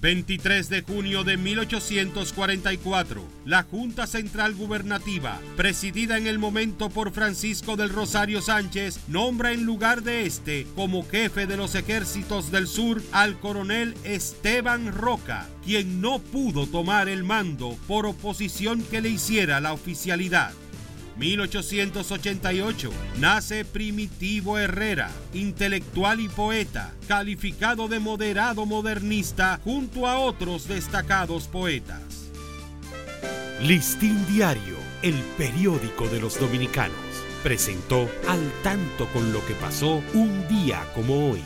23 de junio de 1844, la Junta Central Gubernativa, presidida en el momento por Francisco del Rosario Sánchez, nombra en lugar de este como jefe de los ejércitos del sur al coronel Esteban Roca, quien no pudo tomar el mando por oposición que le hiciera la oficialidad. 1888 nace Primitivo Herrera, intelectual y poeta, calificado de moderado modernista junto a otros destacados poetas. Listín Diario, el periódico de los dominicanos, presentó al tanto con lo que pasó un día como hoy.